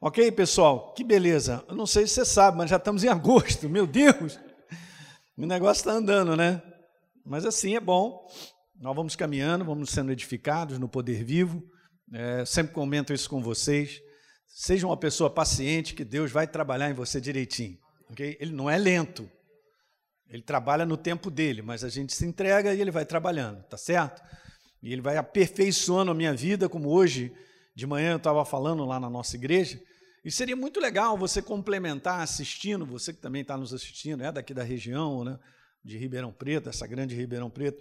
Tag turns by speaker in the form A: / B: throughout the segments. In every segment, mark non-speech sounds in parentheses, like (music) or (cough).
A: Ok, pessoal? Que beleza. Eu não sei se você sabe, mas já estamos em (laughs) agosto. Meu Deus! O negócio está andando, né? Mas assim é bom. Nós vamos caminhando, vamos sendo edificados no poder vivo. É, sempre comento isso com vocês. Seja uma pessoa paciente, que Deus vai trabalhar em você direitinho. Okay? Ele não é lento. Ele trabalha no tempo dele, mas a gente se entrega e ele vai trabalhando, tá certo? E ele vai aperfeiçoando a minha vida, como hoje de manhã eu estava falando lá na nossa igreja. E seria muito legal você complementar assistindo, você que também está nos assistindo, é daqui da região, né, de Ribeirão Preto, essa grande Ribeirão Preto,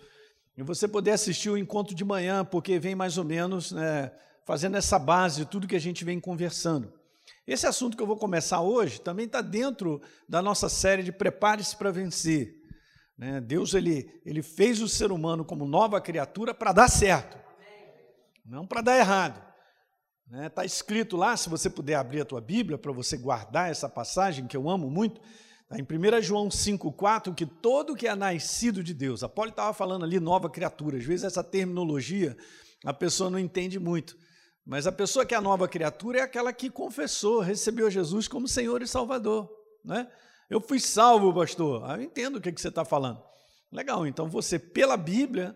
A: e você poder assistir o encontro de manhã, porque vem mais ou menos né, fazendo essa base de tudo que a gente vem conversando. Esse assunto que eu vou começar hoje também está dentro da nossa série de Prepare-se para Vencer. Né? Deus ele, ele fez o ser humano como nova criatura para dar certo, não para dar errado. Está né? Tá escrito lá, se você puder abrir a tua Bíblia para você guardar essa passagem que eu amo muito, tá em 1 João 5,4, que todo que é nascido de Deus, a Paulo estava falando ali nova criatura, às vezes essa terminologia a pessoa não entende muito, mas a pessoa que é a nova criatura é aquela que confessou, recebeu Jesus como Senhor e Salvador. Né? Eu fui salvo, pastor. Ah, eu entendo o que, que você está falando. Legal, então você, pela Bíblia,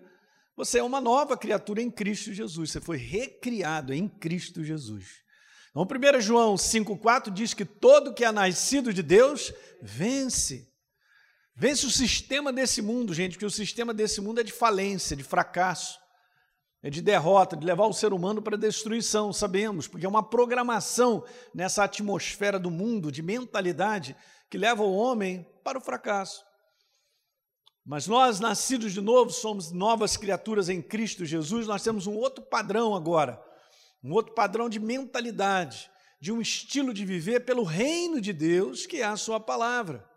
A: você é uma nova criatura em Cristo Jesus. Você foi recriado em Cristo Jesus. Então, 1 João 5,4 diz que todo que é nascido de Deus vence. Vence o sistema desse mundo, gente, porque o sistema desse mundo é de falência, de fracasso, é de derrota, de levar o ser humano para a destruição, sabemos, porque é uma programação nessa atmosfera do mundo, de mentalidade, que leva o homem para o fracasso. Mas nós, nascidos de novo, somos novas criaturas em Cristo Jesus, nós temos um outro padrão agora, um outro padrão de mentalidade, de um estilo de viver pelo reino de Deus, que é a Sua palavra.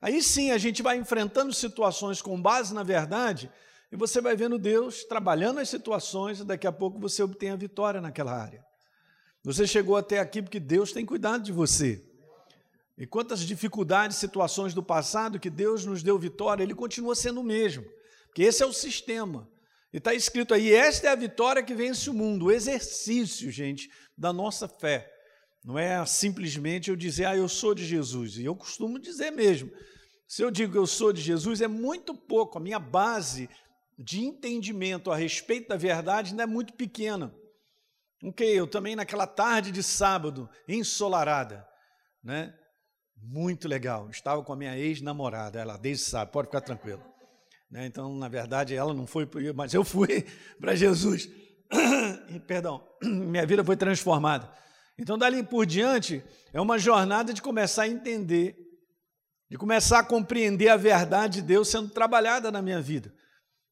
A: Aí sim a gente vai enfrentando situações com base na verdade, e você vai vendo Deus trabalhando as situações, e daqui a pouco você obtém a vitória naquela área. Você chegou até aqui porque Deus tem cuidado de você. E quantas dificuldades, situações do passado que Deus nos deu vitória, Ele continua sendo o mesmo. Porque esse é o sistema. E está escrito aí: esta é a vitória que vence o mundo, o exercício, gente, da nossa fé. Não é simplesmente eu dizer, ah, eu sou de Jesus. E eu costumo dizer mesmo. Se eu digo eu sou de Jesus, é muito pouco. A minha base de entendimento a respeito da verdade ainda é muito pequena. Ok, eu também naquela tarde de sábado, ensolarada, né? Muito legal. Estava com a minha ex-namorada, ela desde sabe, pode ficar tranquilo. Né? Então, na verdade, ela não foi, mas eu fui (laughs) para Jesus. (coughs) Perdão, (coughs) minha vida foi transformada. Então, dali por diante, é uma jornada de começar a entender, de começar a compreender a verdade de Deus sendo trabalhada na minha vida.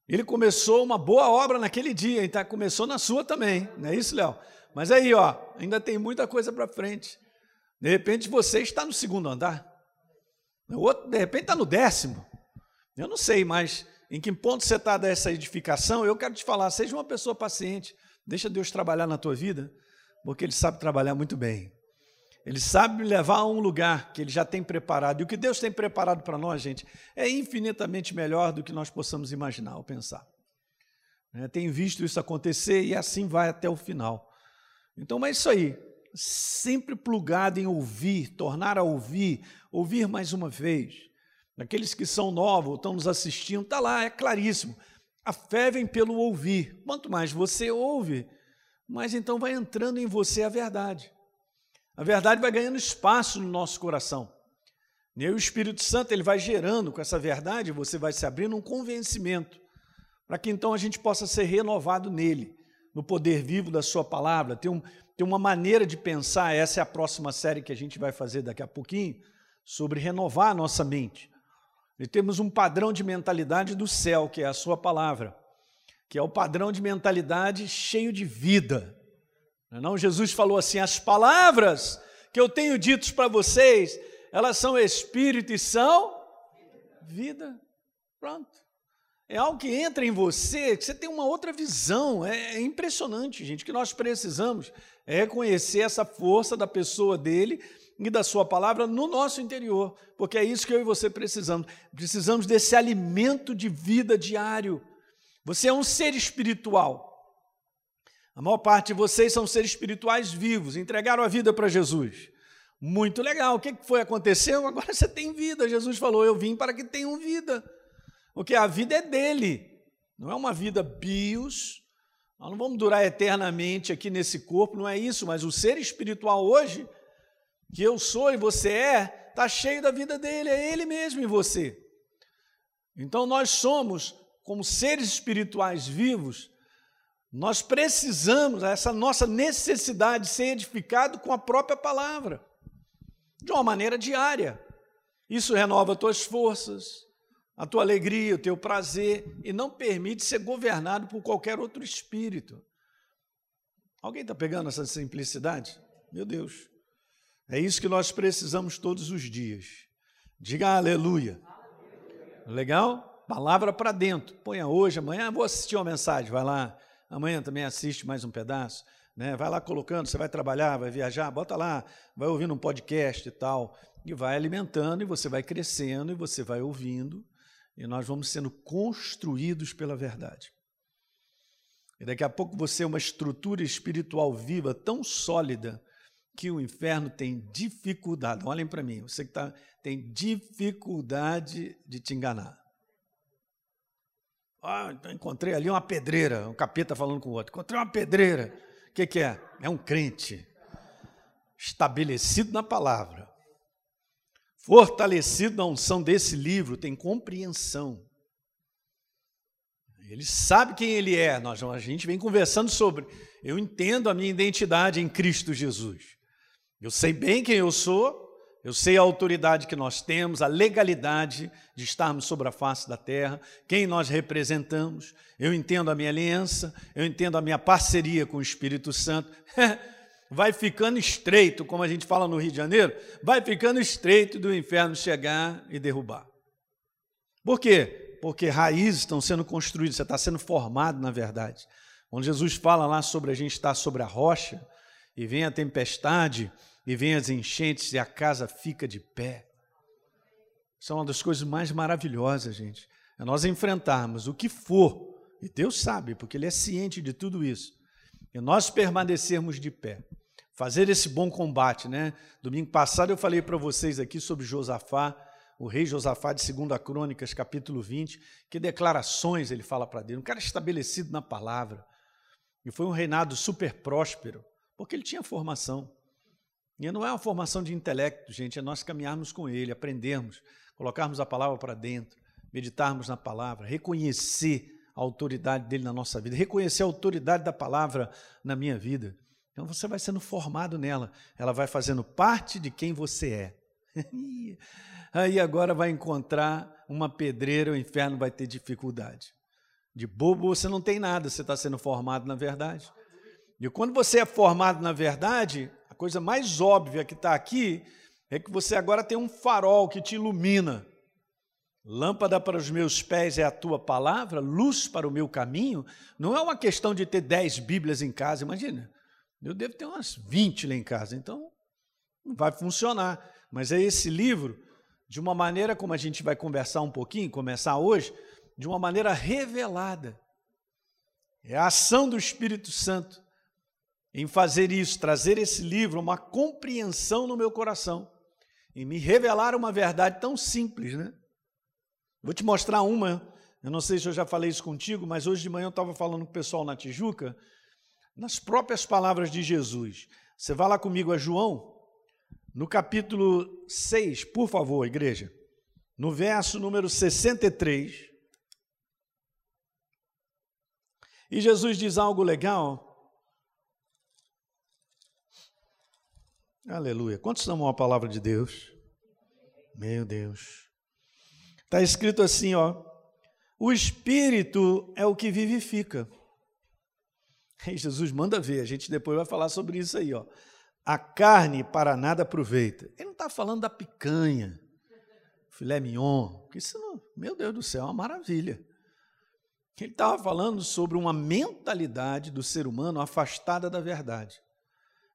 A: Ele começou uma boa obra naquele dia, então começou na sua também, não é isso, Léo? Mas aí, ó, ainda tem muita coisa para frente. De repente você está no segundo andar. O outro, de repente, está no décimo. Eu não sei, mas em que ponto você está dessa edificação, eu quero te falar, seja uma pessoa paciente, deixa Deus trabalhar na tua vida, porque Ele sabe trabalhar muito bem. Ele sabe me levar a um lugar que Ele já tem preparado. E o que Deus tem preparado para nós, gente, é infinitamente melhor do que nós possamos imaginar ou pensar. É, tenho visto isso acontecer e assim vai até o final. Então é isso aí sempre plugado em ouvir, tornar a ouvir, ouvir mais uma vez. Aqueles que são novos, estão nos assistindo, está lá, é claríssimo. A fé vem pelo ouvir. Quanto mais você ouve, mais então vai entrando em você a verdade. A verdade vai ganhando espaço no nosso coração. E aí o Espírito Santo ele vai gerando com essa verdade, você vai se abrindo um convencimento, para que então a gente possa ser renovado nele, no poder vivo da sua palavra, ter um, tem uma maneira de pensar, essa é a próxima série que a gente vai fazer daqui a pouquinho, sobre renovar a nossa mente. E temos um padrão de mentalidade do céu, que é a sua palavra, que é o padrão de mentalidade cheio de vida. Não, é? Jesus falou assim: as palavras que eu tenho ditas para vocês, elas são espírito e são vida. Pronto é algo que entra em você, que você tem uma outra visão. É, é impressionante, gente. Que nós precisamos é reconhecer essa força da pessoa dele e da sua palavra no nosso interior, porque é isso que eu e você precisamos. Precisamos desse alimento de vida diário. Você é um ser espiritual. A maior parte de vocês são seres espirituais vivos, entregaram a vida para Jesus. Muito legal. O que foi aconteceu? (laughs) Agora você tem vida. Jesus falou: Eu vim para que tenham vida. Porque a vida é dele. Não é uma vida bios. Nós não vamos durar eternamente aqui nesse corpo, não é isso, mas o ser espiritual hoje, que eu sou e você é, está cheio da vida dele, é ele mesmo em você. Então nós somos, como seres espirituais vivos, nós precisamos, essa nossa necessidade de ser edificado com a própria palavra, de uma maneira diária. Isso renova as tuas forças, a tua alegria, o teu prazer, e não permite ser governado por qualquer outro espírito. Alguém está pegando essa simplicidade? Meu Deus. É isso que nós precisamos todos os dias. Diga aleluia. Legal? Palavra para dentro. Ponha hoje, amanhã vou assistir uma mensagem, vai lá amanhã também assiste mais um pedaço, né? vai lá colocando, você vai trabalhar, vai viajar, bota lá, vai ouvindo um podcast e tal, e vai alimentando, e você vai crescendo, e você vai ouvindo, e nós vamos sendo construídos pela verdade. E daqui a pouco você é uma estrutura espiritual viva tão sólida que o inferno tem dificuldade. Olhem para mim, você que tá, tem dificuldade de te enganar. Ah, então encontrei ali uma pedreira, um capeta falando com o outro. Encontrei uma pedreira. O que, que é? É um crente estabelecido na palavra, fortalecido na unção desse livro, tem compreensão. Ele sabe quem ele é. Nós, a gente vem conversando sobre. Eu entendo a minha identidade em Cristo Jesus. Eu sei bem quem eu sou, eu sei a autoridade que nós temos, a legalidade de estarmos sobre a face da terra, quem nós representamos. Eu entendo a minha aliança, eu entendo a minha parceria com o Espírito Santo. (laughs) vai ficando estreito, como a gente fala no Rio de Janeiro, vai ficando estreito do inferno chegar e derrubar. Por quê? Porque raízes estão sendo construídas, você está sendo formado na verdade. Quando Jesus fala lá sobre a gente estar sobre a rocha e vem a tempestade, e vem as enchentes e a casa fica de pé. Isso é uma das coisas mais maravilhosas, gente. É nós enfrentarmos o que for, e Deus sabe, porque Ele é ciente de tudo isso, e nós permanecermos de pé. Fazer esse bom combate, né? Domingo passado eu falei para vocês aqui sobre Josafá, o rei Josafá de 2 Crônicas, capítulo 20, que declarações ele fala para Deus. Um cara estabelecido na palavra. E foi um reinado super próspero, porque ele tinha formação. E não é uma formação de intelecto, gente, é nós caminharmos com Ele, aprendermos, colocarmos a palavra para dentro, meditarmos na palavra, reconhecer a autoridade dele na nossa vida, reconhecer a autoridade da palavra na minha vida. Então você vai sendo formado nela, ela vai fazendo parte de quem você é. (laughs) Aí agora vai encontrar uma pedreira, o inferno vai ter dificuldade. De bobo você não tem nada, você está sendo formado na verdade. E quando você é formado na verdade, coisa mais óbvia que está aqui é que você agora tem um farol que te ilumina. Lâmpada para os meus pés é a tua palavra, luz para o meu caminho. Não é uma questão de ter dez Bíblias em casa, imagina. Eu devo ter umas 20 lá em casa, então não vai funcionar. Mas é esse livro, de uma maneira como a gente vai conversar um pouquinho, começar hoje, de uma maneira revelada. É a ação do Espírito Santo em fazer isso, trazer esse livro, uma compreensão no meu coração, e me revelar uma verdade tão simples, né? Vou te mostrar uma, eu não sei se eu já falei isso contigo, mas hoje de manhã eu estava falando com o pessoal na Tijuca, nas próprias palavras de Jesus. Você vai lá comigo a João, no capítulo 6, por favor, igreja, no verso número 63. E Jesus diz algo legal Aleluia. Quantos amam a palavra de Deus? Meu Deus. Está escrito assim, ó. O Espírito é o que vivifica. E Jesus manda ver, a gente depois vai falar sobre isso aí, ó. A carne para nada aproveita. Ele não está falando da picanha, filé mignon, que isso não, meu Deus do céu, é uma maravilha. Ele estava falando sobre uma mentalidade do ser humano afastada da verdade.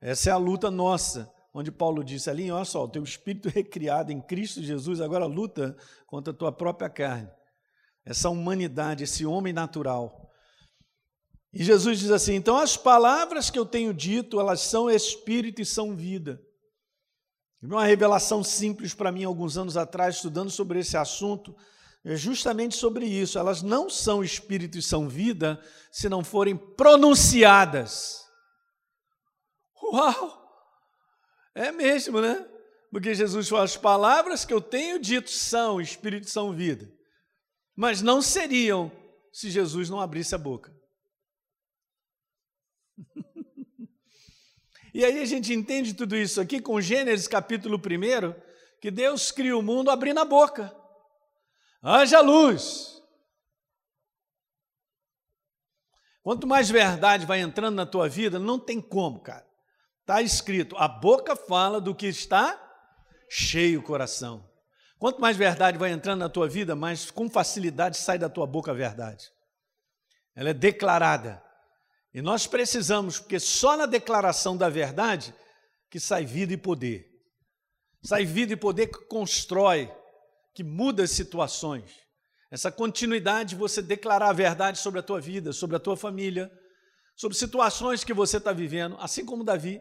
A: Essa é a luta nossa onde Paulo disse ali, olha só, o teu espírito recriado em Cristo Jesus agora luta contra a tua própria carne. Essa humanidade, esse homem natural. E Jesus diz assim: então as palavras que eu tenho dito, elas são espírito e são vida. Uma revelação simples para mim alguns anos atrás, estudando sobre esse assunto, é justamente sobre isso. Elas não são espírito e são vida se não forem pronunciadas. Uau! É mesmo, né? Porque Jesus fala: as palavras que eu tenho dito são espírito e são vida. Mas não seriam se Jesus não abrisse a boca. E aí a gente entende tudo isso aqui com Gênesis capítulo 1, que Deus cria o mundo abrindo a boca. Haja luz. Quanto mais verdade vai entrando na tua vida, não tem como, cara. Está escrito: a boca fala do que está cheio o coração. Quanto mais verdade vai entrando na tua vida, mais com facilidade sai da tua boca a verdade. Ela é declarada. E nós precisamos, porque só na declaração da verdade que sai vida e poder. Sai vida e poder que constrói, que muda as situações. Essa continuidade de você declarar a verdade sobre a tua vida, sobre a tua família, sobre situações que você está vivendo, assim como Davi.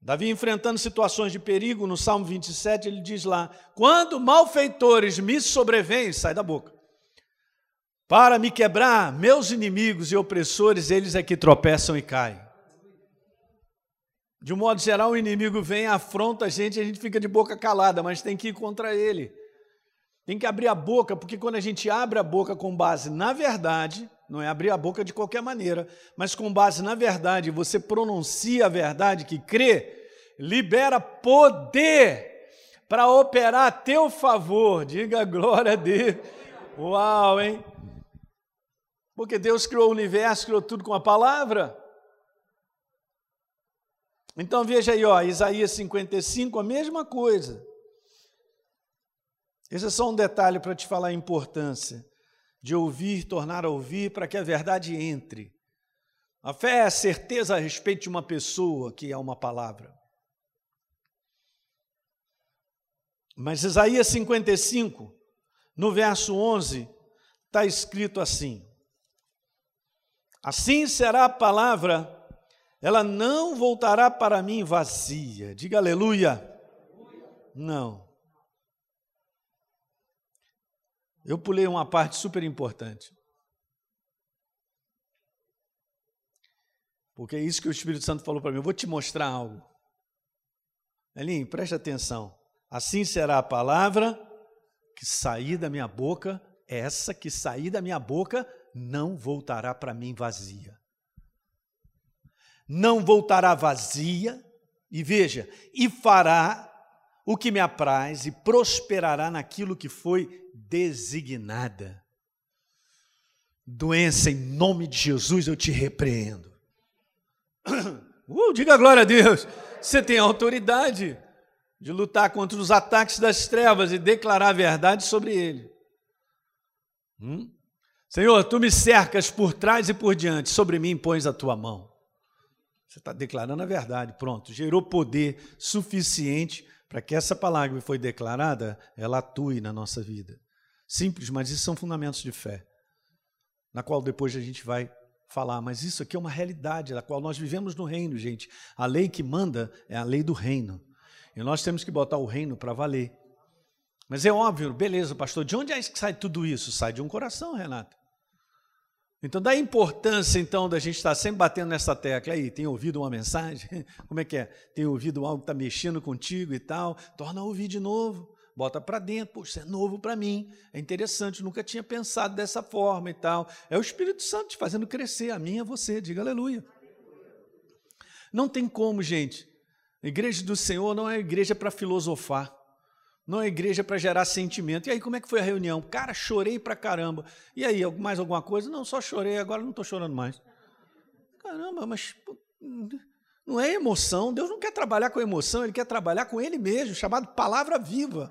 A: Davi enfrentando situações de perigo, no Salmo 27, ele diz lá: Quando malfeitores me sobrevêm, sai da boca. Para me quebrar, meus inimigos e opressores, eles é que tropeçam e caem. De um modo geral, o inimigo vem, afronta a gente a gente fica de boca calada, mas tem que ir contra ele. Tem que abrir a boca, porque quando a gente abre a boca com base na verdade, não é abrir a boca de qualquer maneira, mas com base na verdade, você pronuncia a verdade que crê, libera poder para operar a teu favor. Diga glória a Deus. Uau, hein? Porque Deus criou o universo, criou tudo com a palavra. Então veja aí, ó, Isaías 55, a mesma coisa. Esse é só um detalhe para te falar a importância de ouvir, tornar a ouvir, para que a verdade entre. A fé é a certeza a respeito de uma pessoa, que é uma palavra. Mas Isaías 55, no verso 11, está escrito assim: Assim será a palavra, ela não voltará para mim vazia. Diga aleluia. Não. Eu pulei uma parte super importante. Porque é isso que o Espírito Santo falou para mim. Eu vou te mostrar algo. Elinho, preste atenção. Assim será a palavra que sair da minha boca, essa que sair da minha boca não voltará para mim vazia. Não voltará vazia, e veja, e fará o que me apraz e prosperará naquilo que foi designada. Doença, em nome de Jesus, eu te repreendo. (coughs) Uh, diga glória a Deus. Você tem autoridade de lutar contra os ataques das trevas e declarar a verdade sobre ele. Hum? Senhor, tu me cercas por trás e por diante, sobre mim pões a tua mão. Você está declarando a verdade, pronto. Gerou poder suficiente para que essa palavra que foi declarada, ela atue na nossa vida. Simples, mas isso são fundamentos de fé, na qual depois a gente vai falar. Mas isso aqui é uma realidade, da qual nós vivemos no reino, gente. A lei que manda é a lei do reino. E nós temos que botar o reino para valer. Mas é óbvio, beleza, pastor, de onde é que sai tudo isso? Sai de um coração, Renato. Então, da importância, então, da gente estar sempre batendo nessa tecla aí, tem ouvido uma mensagem? (laughs) Como é que é? Tem ouvido algo que está mexendo contigo e tal? Torna a ouvir de novo, bota para dentro, Poxa, isso é novo para mim, é interessante, nunca tinha pensado dessa forma e tal. É o Espírito Santo te fazendo crescer, a mim e a você, diga aleluia. Não tem como, gente. A igreja do Senhor não é igreja para filosofar. É igreja para gerar sentimento. E aí, como é que foi a reunião? Cara, chorei pra caramba. E aí, mais alguma coisa? Não, só chorei, agora não estou chorando mais. Caramba, mas não é emoção. Deus não quer trabalhar com emoção, Ele quer trabalhar com Ele mesmo, chamado palavra viva.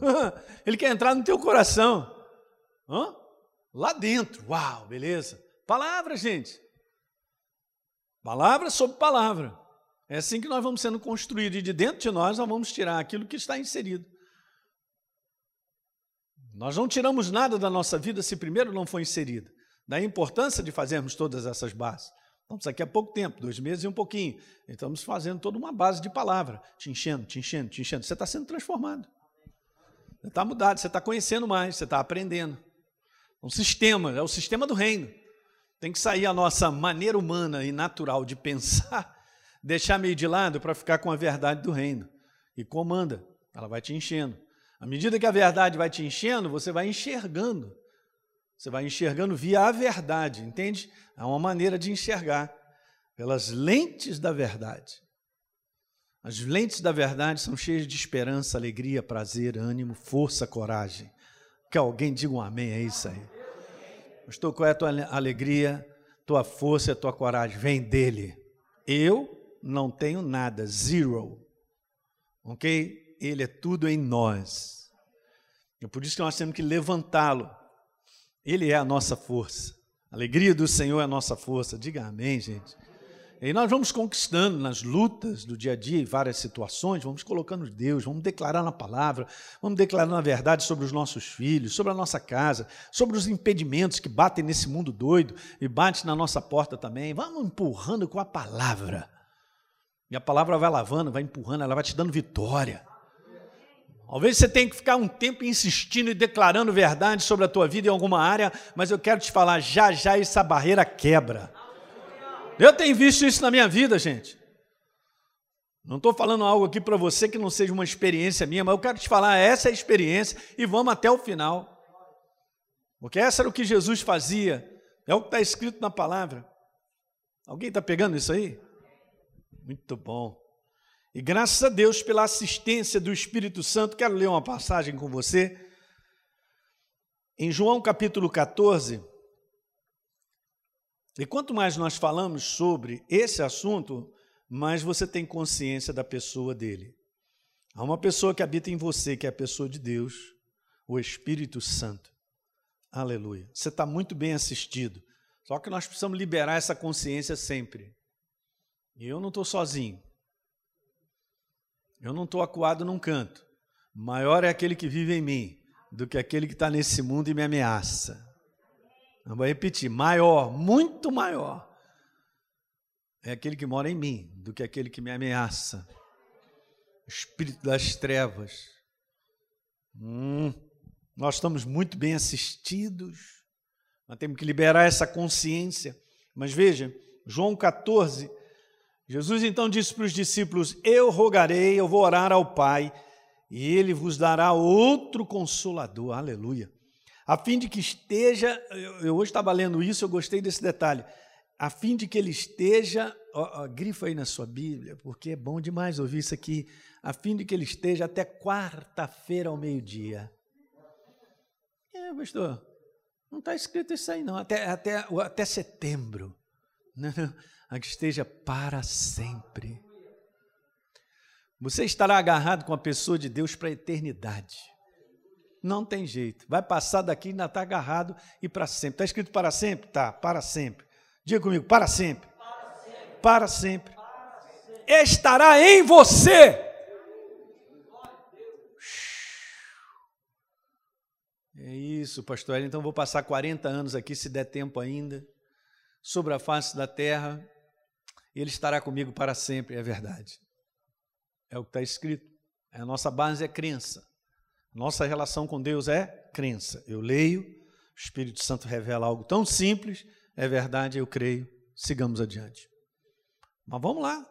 A: (laughs) Ele quer entrar no teu coração. Hã? Lá dentro. Uau, beleza. Palavra, gente. Palavra sobre palavra. É assim que nós vamos sendo construídos. E de dentro de nós, nós vamos tirar aquilo que está inserido. Nós não tiramos nada da nossa vida se primeiro não foi inserido. da importância de fazermos todas essas bases. Estamos aqui há pouco tempo, dois meses e um pouquinho. Estamos fazendo toda uma base de palavra, te enchendo, te enchendo, te enchendo. Você está sendo transformado. Você está mudado, você está conhecendo mais, você está aprendendo. Um sistema, é o sistema do reino. Tem que sair a nossa maneira humana e natural de pensar, (laughs) deixar meio de lado para ficar com a verdade do reino. E comanda, ela vai te enchendo. À medida que a verdade vai te enchendo, você vai enxergando. Você vai enxergando via a verdade, entende? É uma maneira de enxergar pelas lentes da verdade. As lentes da verdade são cheias de esperança, alegria, prazer, ânimo, força, coragem. Que alguém diga um amém, é isso aí. Estou qual é a tua alegria, tua força e a tua coragem? Vem dele. Eu não tenho nada, zero. Ok? Ele é tudo em nós. É por isso que nós temos que levantá-lo. Ele é a nossa força. A alegria do Senhor é a nossa força. Diga amém, gente. E nós vamos conquistando nas lutas do dia a dia, em várias situações, vamos colocando Deus, vamos declarar na palavra, vamos declarando a verdade sobre os nossos filhos, sobre a nossa casa, sobre os impedimentos que batem nesse mundo doido e batem na nossa porta também. Vamos empurrando com a palavra. E a palavra vai lavando, vai empurrando, ela vai te dando vitória. Talvez você tenha que ficar um tempo insistindo e declarando verdade sobre a tua vida em alguma área, mas eu quero te falar, já já essa barreira quebra. Eu tenho visto isso na minha vida, gente. Não estou falando algo aqui para você que não seja uma experiência minha, mas eu quero te falar, essa é a experiência e vamos até o final. Porque essa era o que Jesus fazia, é o que está escrito na palavra. Alguém está pegando isso aí? Muito bom. E graças a Deus pela assistência do Espírito Santo, quero ler uma passagem com você. Em João capítulo 14. E quanto mais nós falamos sobre esse assunto, mais você tem consciência da pessoa dele. Há uma pessoa que habita em você, que é a pessoa de Deus, o Espírito Santo. Aleluia. Você está muito bem assistido. Só que nós precisamos liberar essa consciência sempre. E eu não estou sozinho. Eu não estou acuado num canto. Maior é aquele que vive em mim do que aquele que está nesse mundo e me ameaça. Eu vou repetir: maior, muito maior é aquele que mora em mim do que aquele que me ameaça. Espírito das trevas. Hum, nós estamos muito bem assistidos. Nós temos que liberar essa consciência. Mas veja, João 14, Jesus então disse para os discípulos: Eu rogarei, eu vou orar ao Pai, e ele vos dará outro consolador. Aleluia. A fim de que esteja, eu, hoje estava lendo isso, eu gostei desse detalhe. A fim de que ele esteja, ó, ó, grifa aí na sua Bíblia, porque é bom demais ouvir isso aqui. A fim de que ele esteja até quarta-feira ao meio-dia. É, pastor, não está escrito isso aí, não. Até, até, até setembro. Não, não a que esteja para sempre. Você estará agarrado com a pessoa de Deus para a eternidade. Não tem jeito. Vai passar daqui e ainda está agarrado e para sempre. Está escrito para sempre? Tá, para sempre. Diga comigo, para sempre. Para sempre. Para sempre. Para sempre. Estará em você. É isso, pastor. Então vou passar 40 anos aqui, se der tempo ainda, sobre a face da terra, Ele estará comigo para sempre, é verdade. É o que está escrito. A nossa base é crença. Nossa relação com Deus é crença. Eu leio, o Espírito Santo revela algo tão simples, é verdade, eu creio. Sigamos adiante. Mas vamos lá.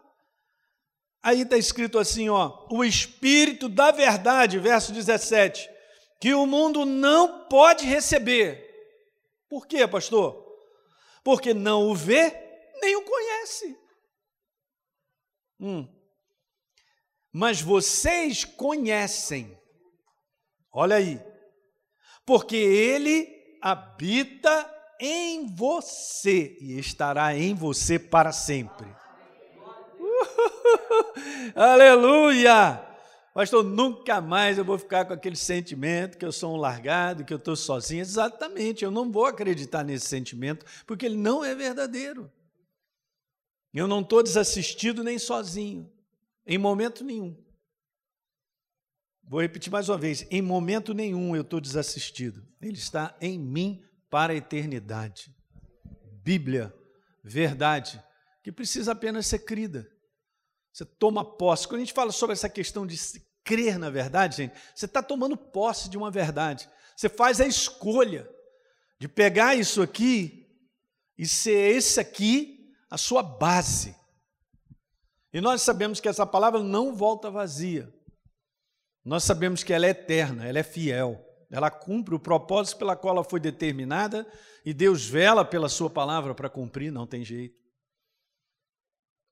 A: Aí está escrito assim, ó, o Espírito da verdade, verso 17, que o mundo não pode receber. Por quê, pastor? Porque não o vê, nem o conhece. Hum. Mas vocês conhecem, olha aí, porque ele habita em você e estará em você para sempre. Uh, (laughs) aleluia! Pastor, nunca mais eu vou ficar com aquele sentimento que eu sou um largado, que eu estou sozinho. Exatamente, eu não vou acreditar nesse sentimento, porque ele não é verdadeiro. Eu não estou desassistido nem sozinho, em momento nenhum. Vou repetir mais uma vez: em momento nenhum eu estou desassistido. Ele está em mim para a eternidade. Bíblia, verdade, que precisa apenas ser crida. Você toma posse. Quando a gente fala sobre essa questão de crer na verdade, gente, você está tomando posse de uma verdade. Você faz a escolha de pegar isso aqui e ser esse aqui a sua base. E nós sabemos que essa palavra não volta vazia. Nós sabemos que ela é eterna, ela é fiel. Ela cumpre o propósito pela qual ela foi determinada e Deus vela pela sua palavra para cumprir, não tem jeito.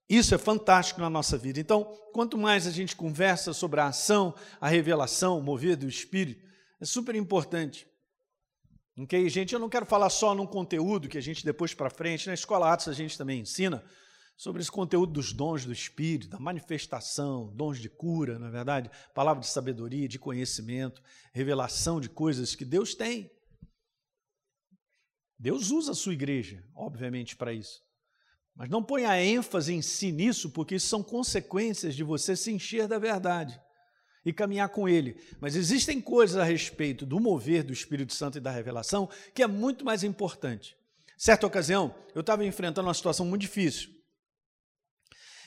A: Isso é fantástico na nossa vida. Então, quanto mais a gente conversa sobre a ação, a revelação, o mover do Espírito, é super importante. Ok, gente? Eu não quero falar só num conteúdo que a gente depois para frente, na Escola Atos a gente também ensina sobre esse conteúdo dos dons do Espírito, da manifestação, dons de cura, na é verdade, palavra de sabedoria, de conhecimento, revelação de coisas que Deus tem. Deus usa a sua igreja, obviamente, para isso. Mas não ponha ênfase em si nisso, porque isso são consequências de você se encher da verdade e caminhar com Ele. Mas existem coisas a respeito do mover do Espírito Santo e da revelação que é muito mais importante. Certa ocasião, eu estava enfrentando uma situação muito difícil.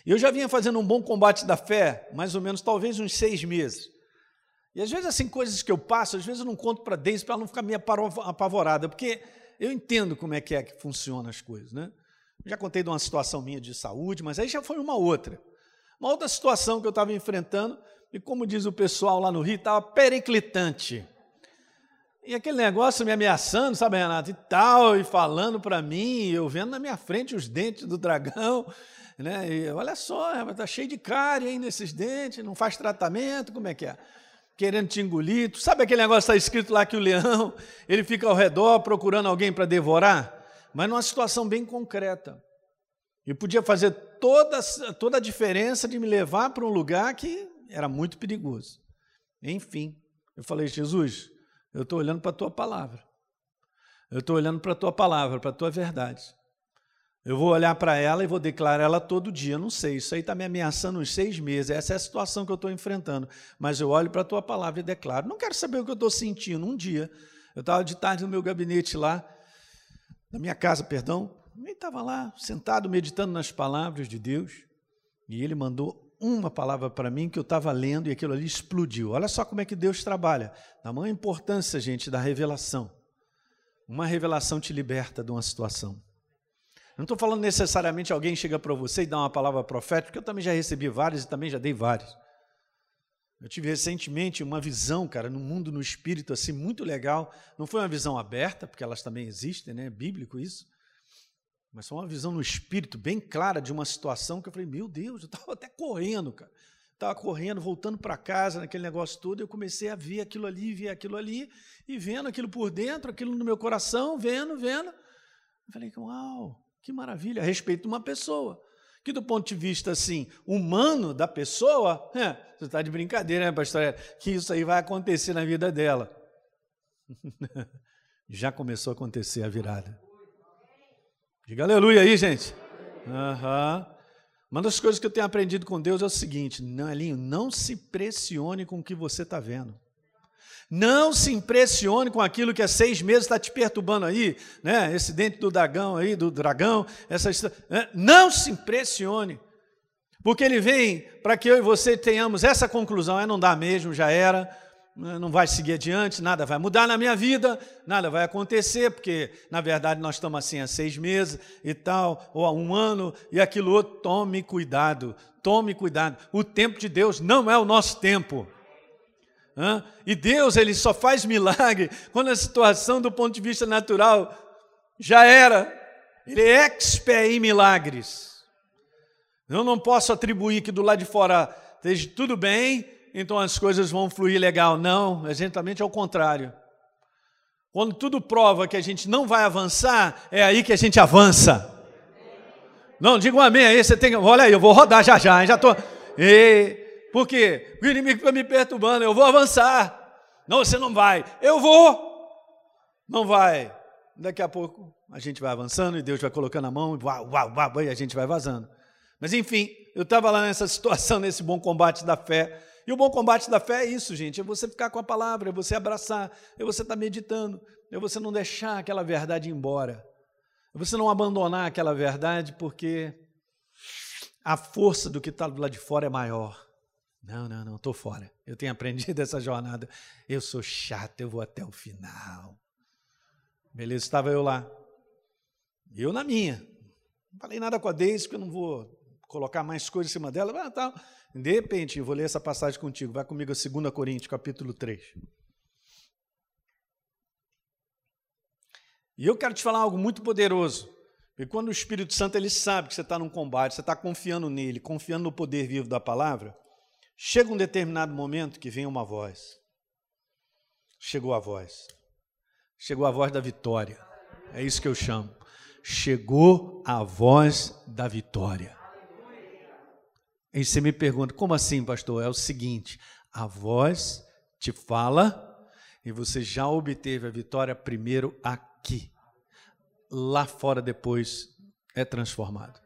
A: E eu já vinha fazendo um bom combate da fé, mais ou menos, talvez uns seis meses. E às vezes, assim, coisas que eu passo, às vezes eu não conto para Deise para ela não ficar meio apavorada, porque eu entendo como é que é que funcionam as coisas, né? Já contei de uma situação minha de saúde, mas aí já foi uma outra. Uma outra situação que eu estava enfrentando, e como diz o pessoal lá no Rio, estava periclitante. E aquele negócio me ameaçando, sabe, Renato, e tal, e falando para mim, eu vendo na minha frente os dentes do dragão, (laughs) né? E olha só, está cheio de cárie aí nesses dentes, não faz tratamento, como é que é? Querendo te engolir. Tu sabe aquele negócio que está escrito lá que o leão, (laughs) ele fica ao redor procurando alguém para devorar? Mas numa situação bem concreta. E podia fazer toda, toda a diferença de me levar para um lugar que era muito perigoso. Enfim, eu falei, Jesus, eu estou olhando para a tua palavra. Eu estou olhando para a tua palavra, para a tua verdade. Eu vou olhar para ela e vou declarar ela todo dia. Não sei, isso aí está me ameaçando uns seis meses. Essa é a situação que eu estou enfrentando. Mas eu olho para a tua palavra e declaro. Não quero saber o que eu estou sentindo. Um dia, eu estava de tarde no meu gabinete lá, na minha casa, perdão, e estava lá, sentado, meditando nas palavras de Deus. E ele mandou uma palavra para mim que eu estava lendo e aquilo ali explodiu. Olha só como é que Deus trabalha. Da maior importância, gente, da revelação. Uma revelação te liberta de uma situação. Não estou falando necessariamente alguém chega para você e dá uma palavra profética, porque eu também já recebi várias e também já dei várias. Eu tive recentemente uma visão, cara, no mundo, no espírito, assim, muito legal. Não foi uma visão aberta, porque elas também existem, né? É bíblico isso. Mas foi uma visão no espírito bem clara de uma situação que eu falei, meu Deus, eu estava até correndo, cara. Estava correndo, voltando para casa, naquele negócio todo, eu comecei a ver aquilo ali, ver aquilo ali, e vendo aquilo por dentro, aquilo no meu coração, vendo, vendo. Eu falei, uau, que maravilha, a respeito de uma pessoa. Que do ponto de vista assim, humano da pessoa, é, você está de brincadeira, né, pastor? Que isso aí vai acontecer na vida dela. (laughs) Já começou a acontecer a virada. Diga aleluia aí, gente. Uhum. Uma das coisas que eu tenho aprendido com Deus é o seguinte, Nelinho, não se pressione com o que você está vendo. Não se impressione com aquilo que há seis meses está te perturbando aí, né? Esse dente do dragão aí, do dragão, essa né? não se impressione, porque ele vem para que eu e você tenhamos essa conclusão, é não dá mesmo, já era? Não vai seguir adiante, nada vai mudar na minha vida, nada vai acontecer, porque na verdade nós estamos assim há seis meses e tal, ou há um ano, e aquilo outro, tome cuidado, tome cuidado. O tempo de Deus não é o nosso tempo. E Deus ele só faz milagre (laughs) quando a situação do ponto de vista natural já era. Ele é expert em milagres. Eu não posso atribuir que do lado de fora esteja tudo bem, então as coisas vão fluir legal. Não, exatamente ao contrário. Quando tudo prova que a gente não vai avançar, é aí que a gente avança. Não, diga um amém aí, você tem. Olha aí, eu vou rodar já já, já estou. Tô... Por quê? O inimigo fica me perturbando, eu vou avançar. Não, você não vai. Eu vou. Não vai. Daqui a pouco a gente vai avançando e Deus vai colocando a mão, uau, uau, uau, e a gente vai vazando. Mas enfim, eu estava lá nessa situação, nesse bom combate da fé. E o bom combate da fé é isso, gente: é você ficar com a palavra, é você abraçar, é você estar tá meditando, é você não deixar aquela verdade embora. É você não abandonar aquela verdade porque a força do que está do lado de fora é maior. Não, não, não, estou fora. Eu tenho aprendido (laughs) essa jornada. Eu sou chato, eu vou até o final. Beleza, estava eu lá. Eu na minha. Não falei nada com a Deise, porque eu não vou colocar mais coisas em cima dela. Ah, tá. De repente, eu vou ler essa passagem contigo. Vai comigo a 2 Coríntios, capítulo 3. E eu quero te falar algo muito poderoso. Porque quando o Espírito Santo ele sabe que você está num combate, você está confiando nele, confiando no poder vivo da palavra, chega um determinado momento que vem uma voz. Chegou a voz. Chegou a voz da vitória. É isso que eu chamo. Chegou a voz da vitória. E você me pergunta, como assim, pastor? É o seguinte: a voz te fala e você já obteve a vitória primeiro aqui. Lá fora depois é transformado.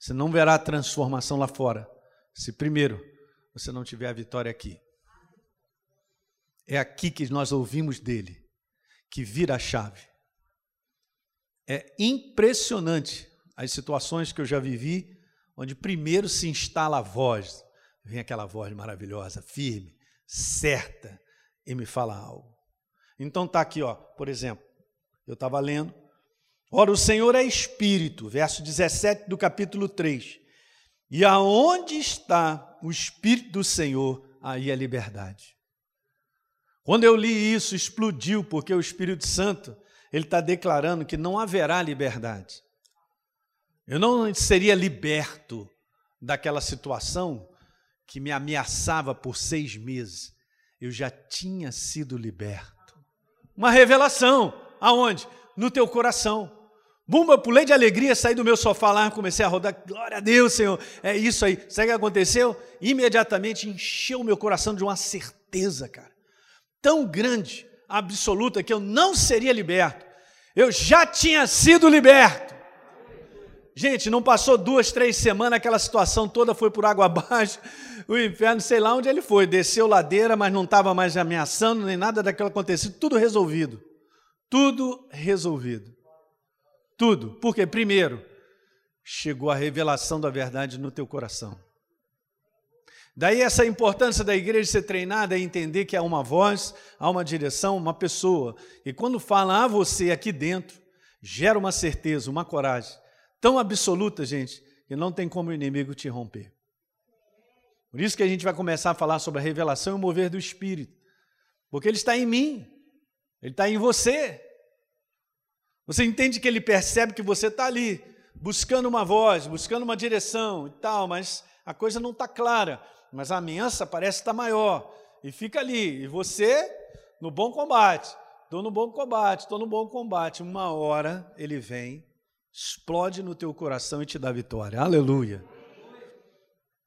A: Você não verá a transformação lá fora, se primeiro você não tiver a vitória aqui. É aqui que nós ouvimos dele, que vira a chave. É impressionante as situações que eu já vivi, onde primeiro se instala a voz, vem aquela voz maravilhosa, firme, certa, e me fala algo. Então tá aqui, ó, por exemplo, eu estava lendo, ora o Senhor é Espírito, verso 17 do capítulo 3, e aonde está o Espírito do Senhor, aí é liberdade. Quando eu li isso, explodiu, porque o Espírito Santo, ele está declarando que não haverá liberdade. Eu não seria liberto daquela situação que me ameaçava por seis meses. Eu já tinha sido liberto. Uma revelação. Aonde? No teu coração. Bumba, pulei de alegria, saí do meu sofá lá, comecei a rodar. Glória a Deus, Senhor. É isso aí. Sabe o que aconteceu? Imediatamente encheu o meu coração de uma certeza, cara tão grande, absoluta, que eu não seria liberto. Eu já tinha sido liberto. Gente, não passou duas, três semanas, aquela situação toda foi por água (laughs) abaixo. O inferno, sei lá onde ele foi, desceu ladeira, mas não estava mais ameaçando, nem nada daquilo acontecido, tudo resolvido. Tudo resolvido. Tudo. Porque, primeiro, chegou a revelação da verdade no teu coração. Daí essa importância da igreja ser treinada é entender que há uma voz, há uma direção, uma pessoa. E quando fala a você aqui dentro, gera uma certeza, uma coragem tão absoluta, gente, que não tem como o inimigo te romper. Por isso que a gente vai começar a falar sobre a revelação e o mover do Espírito. Porque ele está em mim, ele está em você. Você entende que ele percebe que você está ali, buscando uma voz, buscando uma direção e tal, mas a coisa não está clara mas a ameaça parece estar maior. E fica ali, e você no bom combate. Estou no bom combate, estou no bom combate. Uma hora ele vem, explode no teu coração e te dá vitória. Aleluia.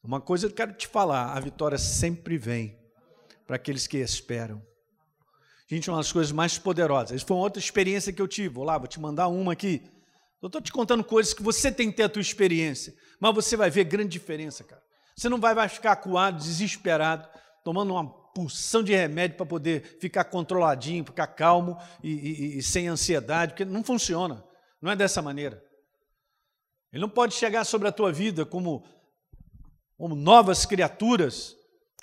A: Uma coisa eu quero te falar: a vitória sempre vem para aqueles que esperam. Gente, uma das coisas mais poderosas. Isso foi uma outra experiência que eu tive. Vou lá, vou te mandar uma aqui. Eu estou te contando coisas que você tem que ter a tua experiência, mas você vai ver grande diferença, cara. Você não vai, vai ficar acuado, desesperado, tomando uma pulsão de remédio para poder ficar controladinho, ficar calmo e, e, e sem ansiedade, porque não funciona. Não é dessa maneira. Ele não pode chegar sobre a tua vida como, como novas criaturas,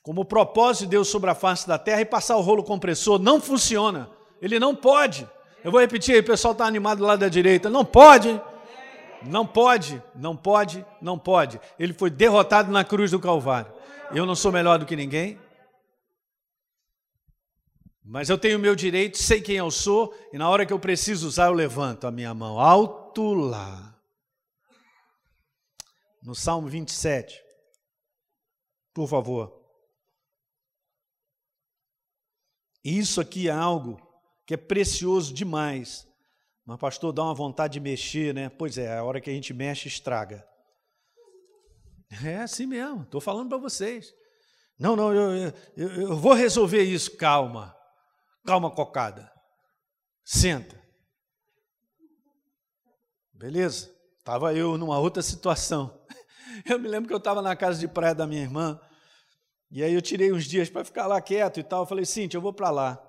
A: como o propósito de Deus sobre a face da terra e passar o rolo compressor. Não funciona. Ele não pode. Eu vou repetir aí, o pessoal está animado do lado da direita. Não pode. Não pode, não pode, não pode. Ele foi derrotado na cruz do Calvário. Eu não sou melhor do que ninguém. Mas eu tenho o meu direito, sei quem eu sou, e na hora que eu preciso usar, eu levanto a minha mão. Alto lá. No Salmo 27. Por favor. Isso aqui é algo que é precioso demais mas, pastor, dá uma vontade de mexer, né? Pois é, a hora que a gente mexe, estraga. É assim mesmo, estou falando para vocês. Não, não, eu, eu, eu vou resolver isso. Calma, calma, cocada. Senta. Beleza? Estava eu numa outra situação. (laughs) Eu me lembro que eu estava na casa de praia da minha irmã, e aí eu tirei uns dias para ficar lá quieto e tal. Eu falei, Cintia, eu vou para lá.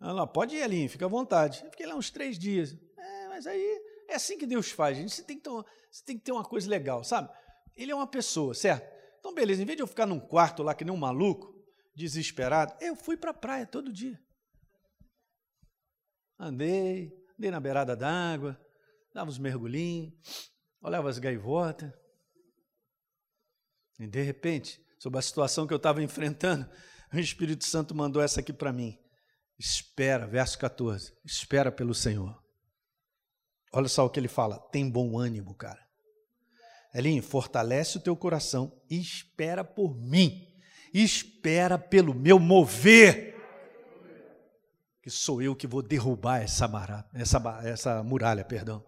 A: Ela, pode ir ali, fica à vontade. Eu fiquei lá uns três dias. É, mas aí é assim que Deus faz, gente. Você tem que ter uma, você tem que ter uma coisa legal, sabe? Ele é uma pessoa, certo? Então, beleza, em vez de eu ficar num quarto lá que nem um maluco, desesperado, eu fui para a praia todo dia. Andei, andei na beirada d'água, dava uns mergulhinhos, olhava as gaivotas. E de repente, sobre a situação que eu estava enfrentando, o Espírito Santo mandou essa aqui para mim. Espera, verso 14. Espera pelo Senhor. Olha só o que ele fala. Tem bom ânimo, cara. Elinho, fortalece o teu coração e espera por mim. Espera pelo meu mover. Sou eu que vou derrubar essa, mara, essa, essa muralha, perdão.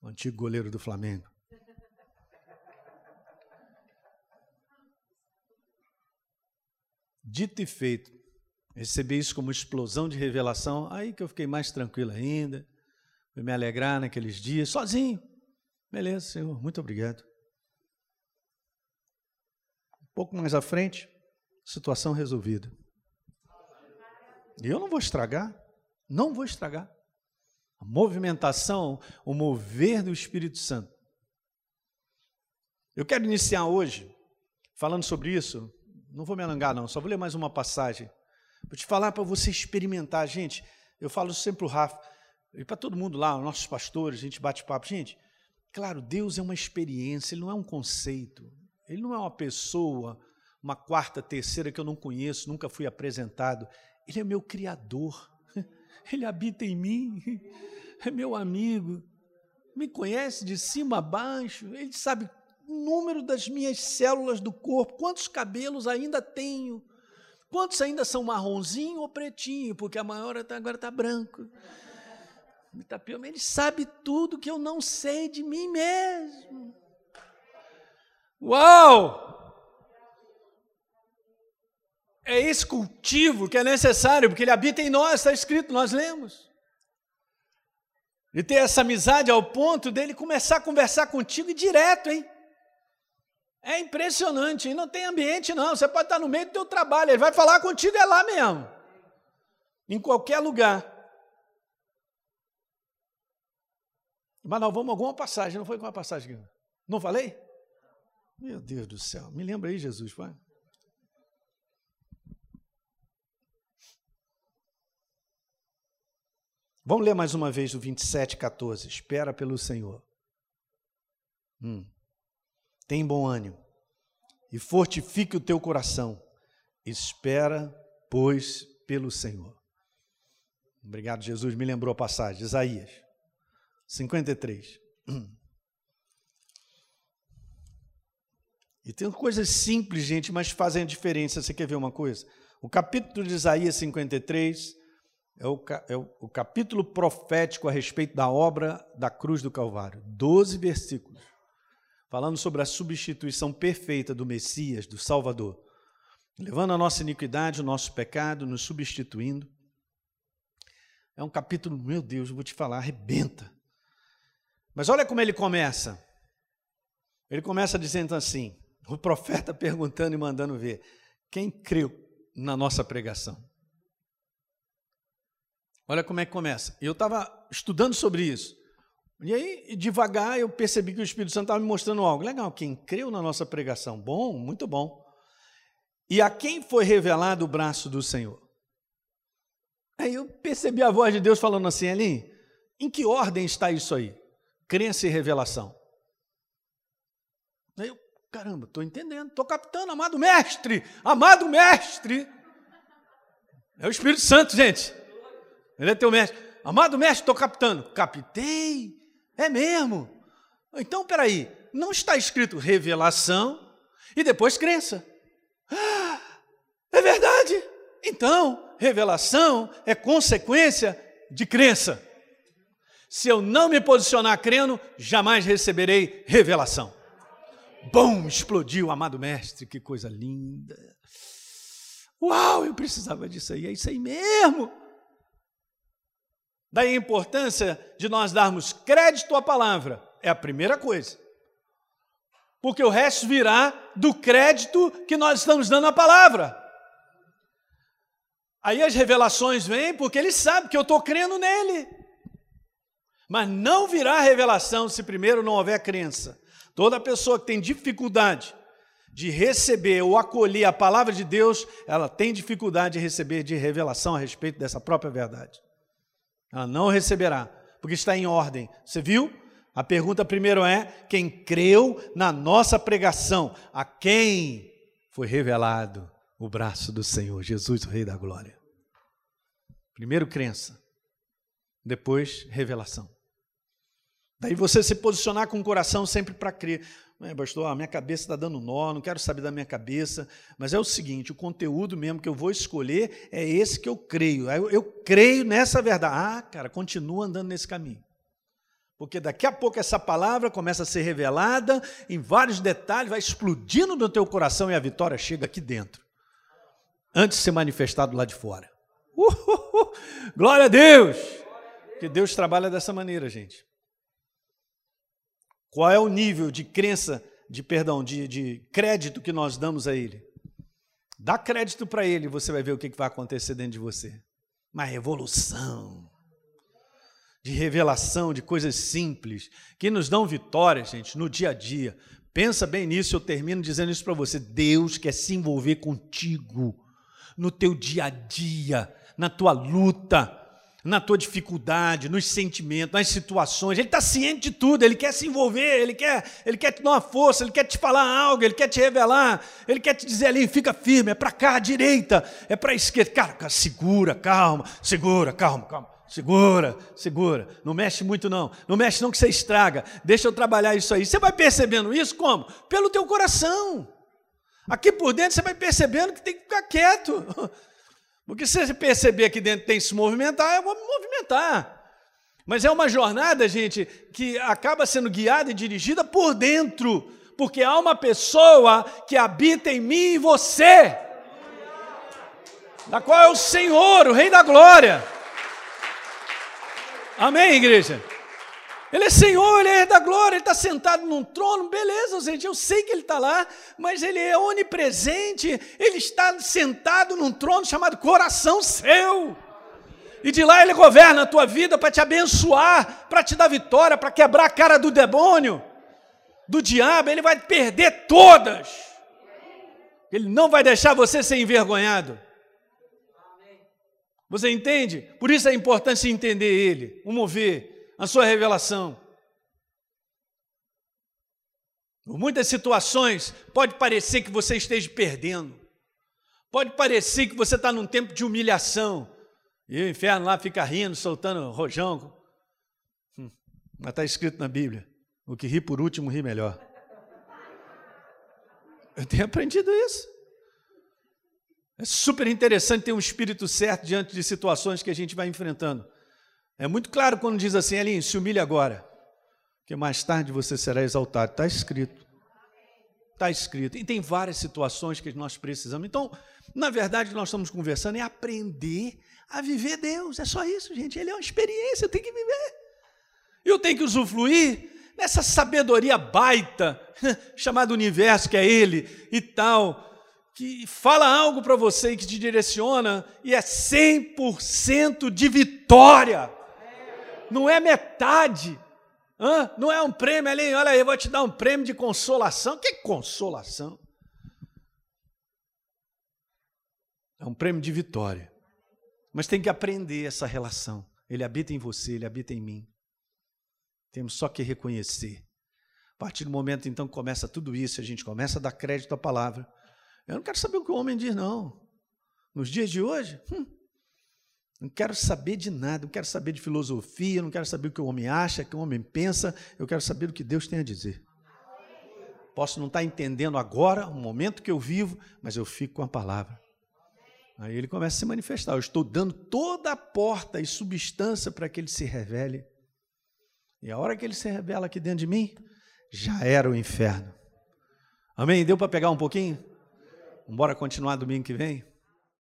A: O antigo goleiro do Flamengo. Dito e feito, recebi isso como explosão de revelação, aí que eu fiquei mais tranquilo ainda, fui me alegrar naqueles dias, sozinho. Beleza, Senhor, muito obrigado. Um pouco mais à frente, situação resolvida. Eu não vou estragar, não vou estragar. A movimentação, o mover do Espírito Santo. Eu quero iniciar hoje falando sobre isso. Não vou me alongar, não, só vou ler mais uma passagem. Vou te falar para você experimentar, gente. Eu falo sempre para o Rafa e para todo mundo lá, nossos pastores, a gente bate papo. Gente, claro, Deus é uma experiência, Ele não é um conceito. Ele não é uma pessoa, uma quarta, terceira que eu não conheço, nunca fui apresentado. Ele é meu Criador. Ele habita em mim, é meu amigo, me conhece de cima a baixo, ele sabe o número das minhas células do corpo, quantos cabelos ainda tenho, quantos ainda são marronzinho ou pretinho, porque a maior tá, agora está branco. Ele sabe tudo que eu não sei de mim mesmo. Uau! É esse cultivo que é necessário, porque ele habita em nós, está escrito, nós lemos. E ter essa amizade ao ponto dele começar a conversar contigo direto, hein? É impressionante, e não tem ambiente não, você pode estar no meio do teu trabalho, ele vai falar contigo é lá mesmo. Em qualquer lugar. Mas nós vamos alguma passagem, não foi com a passagem? Não falei? Meu Deus do céu, me lembra aí, Jesus, pai. Vamos ler mais uma vez o 27, 14. Espera pelo Senhor. Hum. Tem bom ânimo e fortifique o teu coração. Espera, pois, pelo Senhor. Obrigado, Jesus. Me lembrou a passagem. Isaías 53. Hum. E tem coisas simples, gente, mas fazem a diferença. Você quer ver uma coisa? O capítulo de Isaías 53 é o, é o capítulo profético a respeito da obra da cruz do Calvário. Doze versículos, falando sobre a substituição perfeita do Messias, do Salvador, levando a nossa iniquidade, o nosso pecado, nos substituindo. É um capítulo, meu Deus, eu vou te falar, arrebenta. Mas olha como ele começa. Ele começa dizendo assim: o profeta (laughs) perguntando e mandando ver: quem creu na nossa pregação? Olha como é que começa. Eu estava estudando sobre isso. E aí, devagar, eu percebi que o Espírito Santo estava me mostrando algo. Legal, quem creu na nossa pregação? Bom, muito bom. E a quem foi revelado o braço do Senhor? Aí eu percebi a voz de Deus falando assim, ali, em que ordem está isso aí? Crença e revelação. Aí eu, caramba, estou entendendo, estou captando, amado mestre, amado mestre. É o Espírito Santo, gente. Ele é teu mestre. Amado mestre, estou captando. Captei. É mesmo. Então, peraí. Não está escrito revelação e depois crença. Ah, é verdade. Então, revelação é consequência de crença. Se eu não me posicionar crendo, jamais receberei revelação. Bom, explodiu, amado mestre, que coisa linda. Uau, eu precisava disso aí, é isso aí mesmo. Daí a importância de nós darmos crédito à palavra, é a primeira coisa. Porque o resto virá do crédito que nós estamos dando à palavra. Aí as revelações vêm porque ele sabe que eu estou crendo nele. Mas não virá revelação se primeiro não houver crença. Toda pessoa que tem dificuldade de receber ou acolher a palavra de Deus, ela tem dificuldade de receber de revelação a respeito dessa própria verdade. Ela não receberá, porque está em ordem. Você viu? A pergunta primeiro é: quem creu na nossa pregação? A quem foi revelado o braço do Senhor, Jesus, o Rei da Glória? Primeiro, crença. Depois, revelação. Daí você se posicionar com o coração sempre para crer. É, pastor, a minha cabeça está dando nó, não quero saber da minha cabeça. Mas é o seguinte: o conteúdo mesmo que eu vou escolher é esse que eu creio. Eu, eu creio nessa verdade. Ah, cara, continua andando nesse caminho. Porque daqui a pouco essa palavra começa a ser revelada em vários detalhes, vai explodindo no teu coração e a vitória chega aqui dentro. Antes de ser manifestado lá de fora. Uhul, glória a Deus! Que Deus trabalha dessa maneira, gente. Qual é o nível de crença, de perdão, de, de crédito que nós damos a Ele? Dá crédito para Ele, você vai ver o que vai acontecer dentro de você. Uma revolução de revelação de coisas simples que nos dão vitória, gente, no dia a dia. Pensa bem nisso, eu termino dizendo isso para você. Deus quer se envolver contigo no teu dia a dia, na tua luta na tua dificuldade, nos sentimentos, nas situações. Ele está ciente de tudo, ele quer se envolver, ele quer, ele quer te dar uma força, ele quer te falar algo, ele quer te revelar, ele quer te dizer ali, fica firme, é para cá, à direita, é para a esquerda. Cara, cara, segura, calma, segura, calma, calma. Segura, segura. Não mexe muito não. Não mexe não que você estraga. Deixa eu trabalhar isso aí. Você vai percebendo isso como? Pelo teu coração. Aqui por dentro você vai percebendo que tem que ficar quieto. (laughs) Porque se você perceber que dentro tem que se movimentar, eu vou me movimentar. Mas é uma jornada, gente, que acaba sendo guiada e dirigida por dentro, porque há uma pessoa que habita em mim e você, da qual é o Senhor, o Rei da Glória. Amém, igreja? Ele é Senhor, Ele é da glória, Ele está sentado num trono, beleza, gente, eu sei que Ele está lá, mas Ele é onipresente, Ele está sentado num trono chamado coração seu. E de lá Ele governa a tua vida para te abençoar, para te dar vitória, para quebrar a cara do demônio, do diabo, Ele vai perder todas. Ele não vai deixar você ser envergonhado. Você entende? Por isso é importante entender Ele, o mover a sua revelação. Por muitas situações, pode parecer que você esteja perdendo, pode parecer que você está num tempo de humilhação, e o inferno lá fica rindo, soltando rojão. Hum, mas está escrito na Bíblia: o que ri por último ri melhor. Eu tenho aprendido isso. É super interessante ter um espírito certo diante de situações que a gente vai enfrentando. É muito claro quando diz assim, Elinho, se humilhe agora, que mais tarde você será exaltado. Está escrito. Está escrito. E tem várias situações que nós precisamos. Então, na verdade, nós estamos conversando é aprender a viver Deus. É só isso, gente. Ele é uma experiência, eu tenho que viver. Eu tenho que usufruir nessa sabedoria baita, (laughs) chamada universo, que é Ele e tal, que fala algo para você e que te direciona, e é 100% de vitória não é metade. Hã? Não é um prêmio ali, olha aí, eu vou te dar um prêmio de consolação. Que consolação? É um prêmio de vitória. Mas tem que aprender essa relação. Ele habita em você, ele habita em mim. Temos só que reconhecer. A partir do momento então que começa tudo isso, a gente começa a dar crédito à palavra. Eu não quero saber o que o homem diz, não. Nos dias de hoje, hum, não quero saber de nada, não quero saber de filosofia, não quero saber o que o homem acha, o que o homem pensa, eu quero saber o que Deus tem a dizer. Posso não estar entendendo agora, o momento que eu vivo, mas eu fico com a palavra. Aí ele começa a se manifestar. Eu estou dando toda a porta e substância para que ele se revele. E a hora que ele se revela aqui dentro de mim, já era o inferno. Amém? Deu para pegar um pouquinho? Vamos continuar domingo que vem?